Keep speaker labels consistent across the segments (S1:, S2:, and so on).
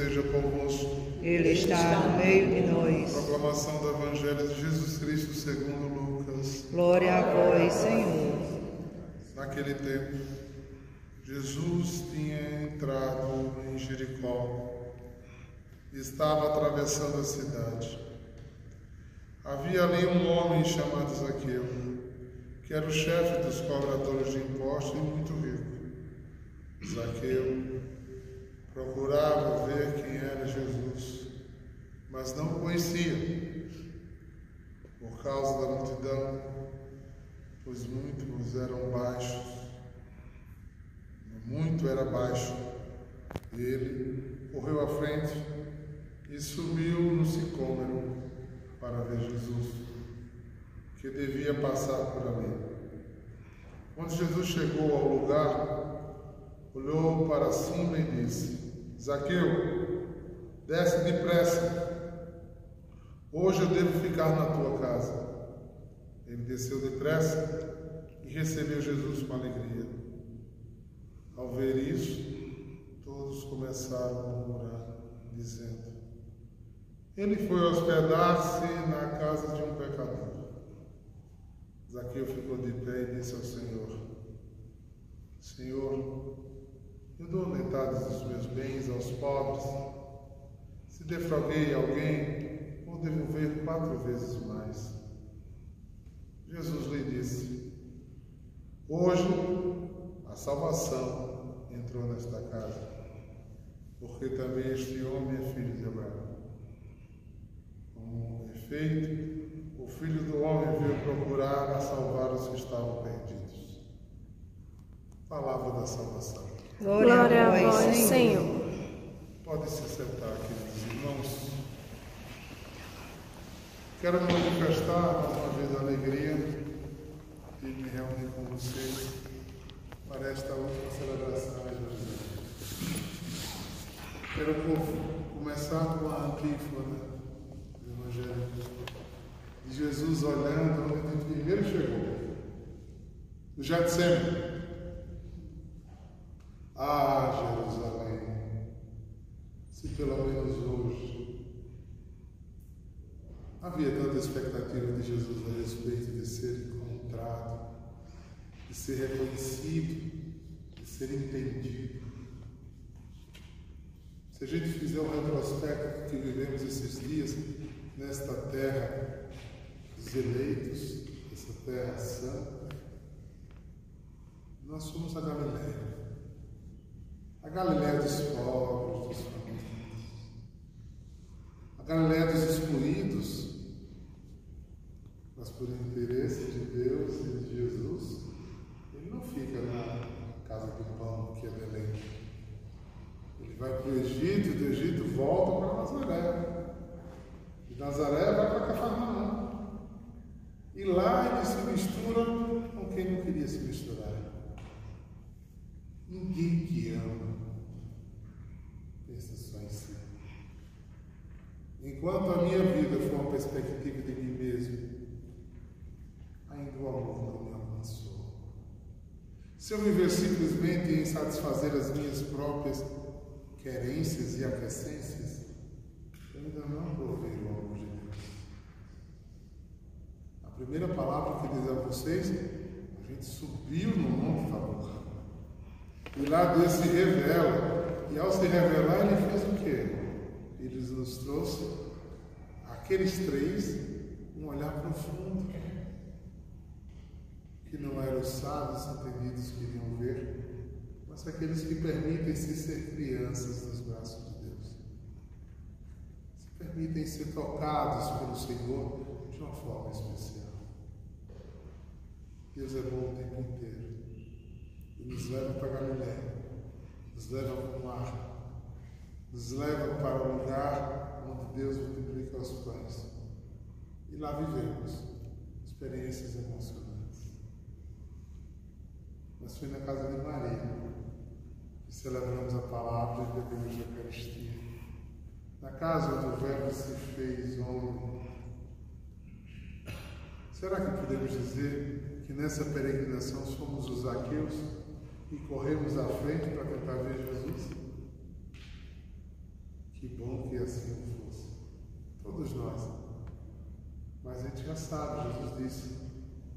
S1: esteja convosco.
S2: Ele está no meio de nós.
S1: Proclamação do Evangelho de Jesus Cristo segundo Lucas.
S2: Glória a vós, Senhor.
S1: Naquele tempo, Jesus tinha entrado em Jericó e estava atravessando a cidade. Havia ali um homem chamado Zaqueu, que era o chefe dos cobradores de impostos e muito rico. Zaqueu procurava ver quem era Jesus, mas não o conhecia, por causa da multidão, pois muitos eram baixos, muito era baixo. Ele correu à frente e subiu no sicômoro para ver Jesus, que devia passar por ali. Quando Jesus chegou ao lugar, olhou para cima e disse: Zaqueu, desce depressa. Hoje eu devo ficar na tua casa. Ele desceu depressa e recebeu Jesus com alegria. Ao ver isso, todos começaram a murmurar, dizendo: Ele foi hospedar-se na casa de um pecador. Zaqueu ficou de pé e disse ao Senhor: Senhor, eu dou metade dos meus bens aos pobres. Se defraudei alguém, vou devolver quatro vezes mais. Jesus lhe disse: Hoje a salvação entrou nesta casa, porque também este homem é filho de Abraão. Com efeito, o filho do homem veio procurar a salvar os que estavam perdidos. Palavra da salvação.
S2: Glória a vós, Senhor.
S1: Pode se sentar, queridos irmãos. Quero manifestar mais uma vez a alegria de me reunir com vocês para esta última celebração evangélica. Quero começar com a antífona do Evangelho de Jesus olhando onde ele primeiro chegou, no Getsemane. Ah, Jerusalém, se pelo menos hoje havia tanta expectativa de Jesus a respeito de ser encontrado, de ser reconhecido, de ser entendido. Se a gente fizer um retrospecto que vivemos esses dias nesta terra dos eleitos, essa terra santa, nós somos a Galileia. Galiléia dos pobres, dos famintos. A Galiléia dos excluídos, mas por interesse de Deus e de Jesus, ele não fica na casa do pão, que é Belém. Ele vai para o Egito, do Egito volta para Nazaré. De Nazaré vai para Cafarnaum. E lá ele se mistura com quem não queria se misturar. Ninguém te ama. Enquanto a minha vida for uma perspectiva de mim mesmo, ainda o amor não me alcançou. Se eu viver simplesmente em satisfazer as minhas próprias querências e aquecências, eu ainda não provei o amor de Deus. A primeira palavra que diz a vocês, a gente subiu no Monte Tabor. E lá Deus se revela. E ao se revelar, ele fez o quê? Ele nos trouxe, aqueles três, um olhar profundo. Que não eram os sábios entendidos que iriam ver, mas aqueles que permitem-se ser crianças nos braços de Deus. Se permitem ser tocados pelo Senhor de uma forma especial. Deus é bom o tempo inteiro e nos leva para Galiléia, nos leva para o mar, nos leva para o lugar onde Deus multiplica os pães. E lá vivemos experiências emocionantes. Mas foi na casa de Maria que celebramos a palavra e bebemos a Eucaristia. Na casa onde o Verbo se fez homem. Será que podemos dizer que nessa peregrinação somos os Zaqueus? E corremos à frente para tentar ver Jesus? Que bom que assim fosse. Todos nós. Mas a gente já sabe, Jesus disse: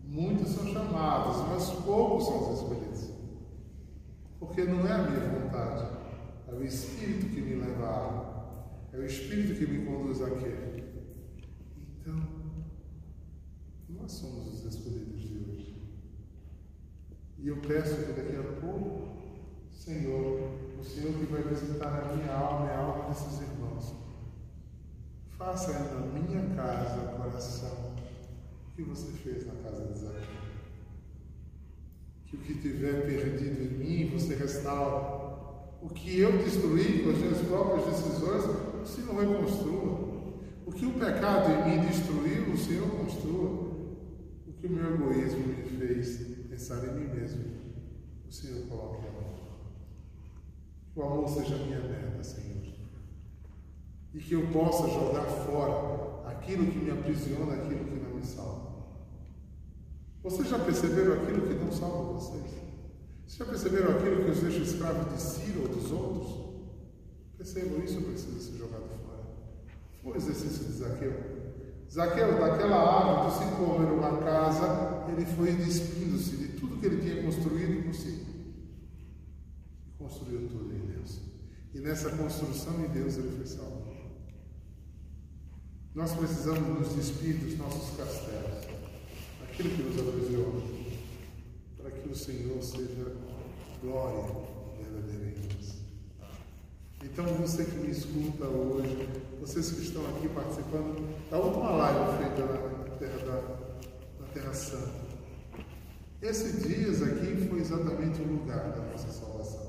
S1: muitos são chamados, mas poucos são os escolhidos. Porque não é a minha vontade, é o Espírito que me leva à água, é o Espírito que me conduz àquele. Então, nós somos os escolhidos de hoje. E eu peço que daqui a Senhor, o Senhor que vai visitar a minha alma e a alma desses irmãos, faça na minha casa, coração, o que você fez na casa de Zaqueu. Que o que tiver perdido em mim, você restaura. O que eu destruí com as minhas próprias decisões, o Senhor reconstrua. O que o pecado em mim destruiu, o Senhor construa. O que o meu egoísmo me fez pensar em mim mesmo, o Senhor coloque amor. Que o amor seja minha meta, Senhor. E que eu possa jogar fora aquilo que me aprisiona, aquilo que não me salva. Vocês já perceberam aquilo que não salva vocês? Vocês já perceberam aquilo que os deixa escravos de si ou dos outros? Percebam isso, precisa ser jogado fora. Foi o exercício de Zaqueu. Zaqueu, daquela árvore do sicômoro na casa, ele foi despindo-se de tudo que ele tinha construído por si. Construiu tudo. E nessa construção em Deus ele foi salvo. Nós precisamos nos despir dos nossos castelos, aquilo que nos aprisiona, para que o Senhor seja glória verdadeira em nós. Então, você que me escuta hoje, vocês que estão aqui participando da última live feita na Terra, da, na terra Santa, esse dias aqui foi exatamente o lugar da nossa salvação.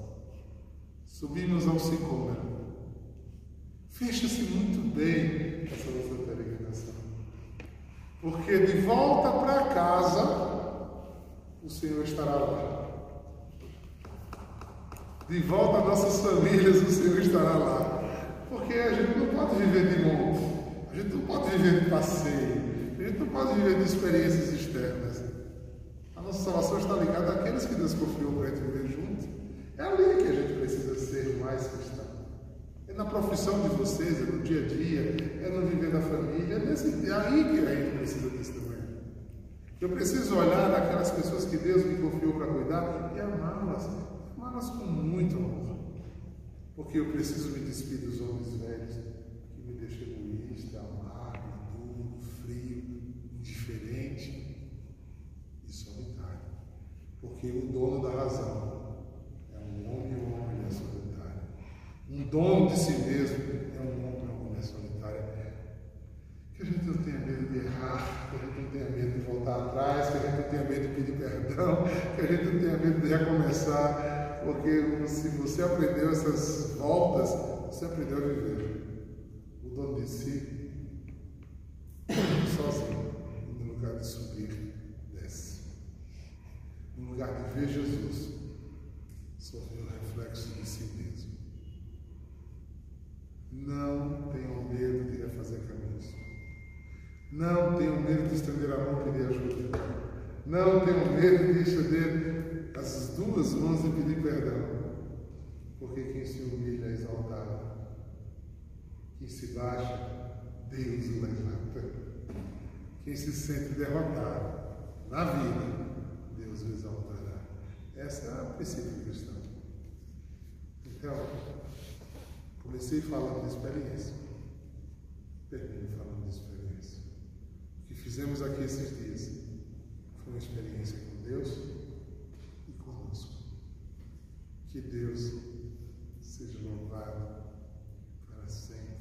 S1: Subimos ao Sicômero. Fecha-se muito bem essa nossa peregrinação. Porque de volta para casa, o Senhor estará lá. De volta às nossas famílias, o Senhor estará lá. Porque a gente não pode viver de monte, a gente não pode viver de passeio, a gente não pode viver de experiências externas. A nossa salvação está ligada àqueles que Deus confiou para a gente viver junto. É ali que a gente precisa ser mais cristão. É na profissão de vocês, é no dia a dia, é no viver da família, é, nesse, é aí que a gente precisa desse também. Eu preciso olhar aquelas pessoas que Deus me confiou para cuidar e amá-las, amá-las com muito amor. Porque eu preciso me despedir dos homens velhos que me deixam egoísta, amargo, duro, frio, indiferente e solitário. Porque o dono da razão é um homem ou uma mulher solitária. Um dono de si mesmo é um homem uma mulher solitária. Que a gente não tenha medo de errar, que a gente não tenha medo de voltar atrás, que a gente não tenha medo de pedir perdão, que a gente não tenha medo de recomeçar, porque se você aprendeu essas voltas, você aprendeu a viver. O dono de si, sozinho, no lugar de subir, desce. No lugar de ver Jesus, só vê o reflexo de si mesmo. Não tenham medo de refazer caminhos. Não tenham medo de estender a mão e pedir ajuda. Não tenham medo de estender as duas mãos e pedir perdão. Porque quem se humilha é exaltado. Quem se baixa, Deus o levanta. Quem se sente derrotado na vida, Deus o exaltará. Essa é a princípio cristão. Então, comecei falando de experiência. Termino falando de experiência. Fizemos aqui esses dias foi uma experiência com Deus e conosco. Que Deus seja louvado para sempre